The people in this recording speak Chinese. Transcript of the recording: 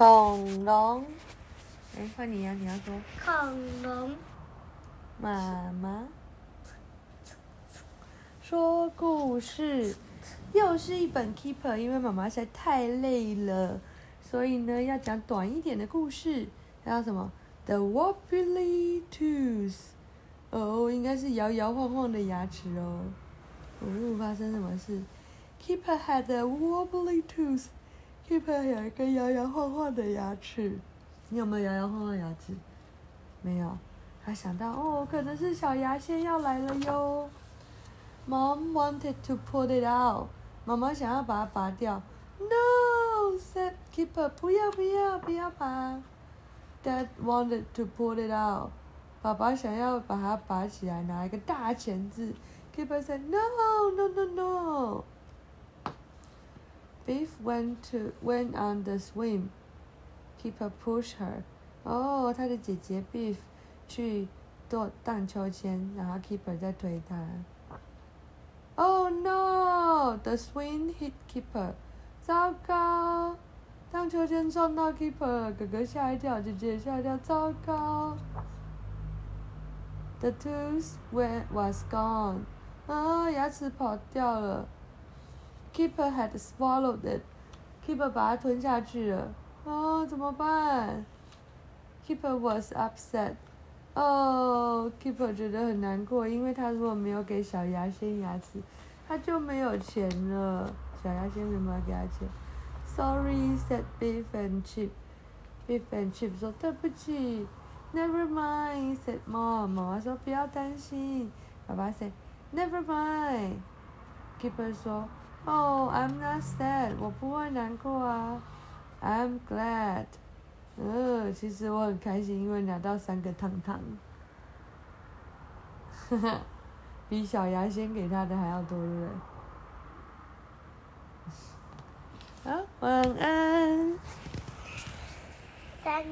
恐龙。哎，换你呀，你要说。恐龙。妈妈。说故事，又是一本 Keeper，因为妈妈实在太累了，所以呢要讲短一点的故事。叫什么？The Wobbly Tooth。哦，应该是摇摇晃晃的牙齿哦。哦，发生什么事？Keeper had a wobbly tooth。Keeper 有一个摇摇晃晃的牙齿。你有没有摇摇晃晃牙齿？没有。他想到，哦，可能是小牙仙要来了哟。Mom wanted to pull it out。妈妈想要把它拔掉。No，said Keeper，不要不要不要拔。Dad wanted to pull it out。爸爸想要把它拔起来，拿一个大钳子。Keeper said no no no no。went to went on the swim。Keeper pushed her。哦，他的姐姐 Beef 去做荡秋千，然后 Keeper 在推他。Oh no！The swing hit Keeper。糟糕！荡秋千撞到 Keeper，哥哥吓一跳，姐姐吓一跳，糟糕！The tooth went was gone。啊，牙齿跑掉了。 Keeper had swallowed it。Keeper 把它吞下去了。啊，怎么办？Keeper was upset。哦，Keeper 觉得很难过，因为他如果没有给小牙仙牙齿，他就没有钱了。小牙仙没有给他钱。Sorry，said Beef and Chip。Beef and Chip 说对不起。Never mind，said Mom。妈妈说不要担心。爸爸 said Never mind。Keeper 说，Oh，I'm not sad，我不会难过啊。I'm glad。嗯，其实我很开心，因为拿到三个糖糖，哈哈，比小牙先给他的还要多，对不对？好，晚安。三。